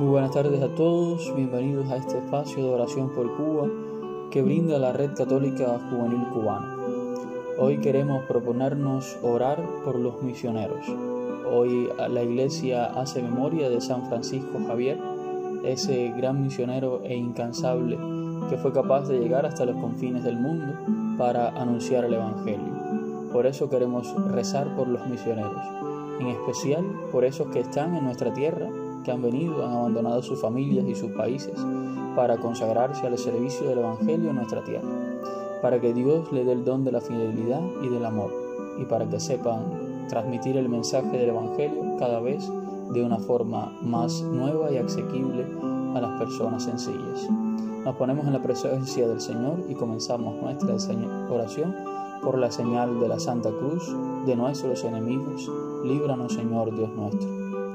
Buenas tardes a todos, bienvenidos a este espacio de oración por Cuba que brinda la Red Católica Juvenil Cubana. Hoy queremos proponernos orar por los misioneros. Hoy la Iglesia hace memoria de San Francisco Javier, ese gran misionero e incansable que fue capaz de llegar hasta los confines del mundo para anunciar el Evangelio. Por eso queremos rezar por los misioneros, en especial por esos que están en nuestra tierra que han venido, han abandonado sus familias y sus países para consagrarse al servicio del Evangelio en nuestra tierra, para que Dios le dé el don de la fidelidad y del amor, y para que sepan transmitir el mensaje del Evangelio cada vez de una forma más nueva y asequible a las personas sencillas. Nos ponemos en la presencia del Señor y comenzamos nuestra oración por la señal de la Santa Cruz de nuestros enemigos. Líbranos, Señor Dios nuestro.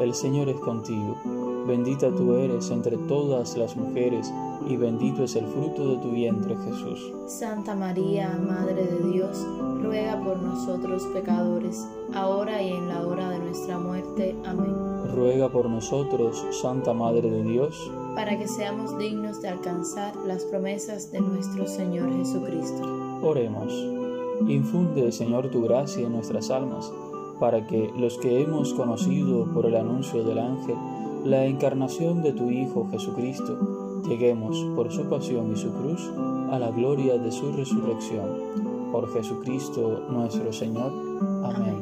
el Señor es contigo. Bendita tú eres entre todas las mujeres, y bendito es el fruto de tu vientre Jesús. Santa María, Madre de Dios, ruega por nosotros pecadores, ahora y en la hora de nuestra muerte. Amén. Ruega por nosotros, Santa Madre de Dios, para que seamos dignos de alcanzar las promesas de nuestro Señor Jesucristo. Oremos. Infunde, Señor, tu gracia en nuestras almas para que los que hemos conocido por el anuncio del ángel la encarnación de tu Hijo Jesucristo, lleguemos por su pasión y su cruz a la gloria de su resurrección. Por Jesucristo nuestro Señor. Amén.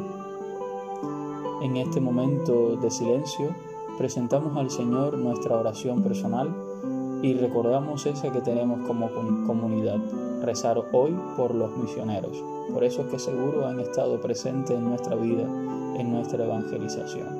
En este momento de silencio, presentamos al Señor nuestra oración personal y recordamos esa que tenemos como comunidad, rezar hoy por los misioneros, por esos que seguro han estado presentes en nuestra vida, en nuestra evangelización.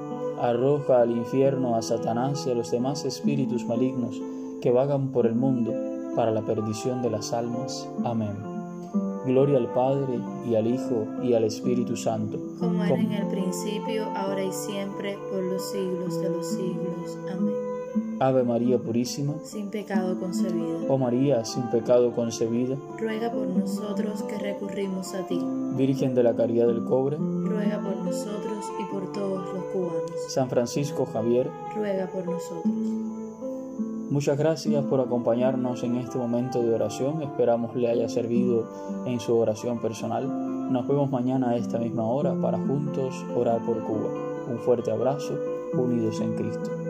arroja al infierno a Satanás y a los demás espíritus malignos que vagan por el mundo para la perdición de las almas. Amén. Gloria al Padre y al Hijo y al Espíritu Santo. Como era en el principio, ahora y siempre, por los siglos de los siglos. Amén. Ave María Purísima, sin pecado concebida. Oh María, sin pecado concebida, ruega por nosotros que recurrimos a ti. Virgen de la Caridad del Cobre, ruega por nosotros y por todos los cubanos. San Francisco Javier, ruega por nosotros. Muchas gracias por acompañarnos en este momento de oración. Esperamos le haya servido en su oración personal. Nos vemos mañana a esta misma hora para juntos orar por Cuba. Un fuerte abrazo, unidos en Cristo.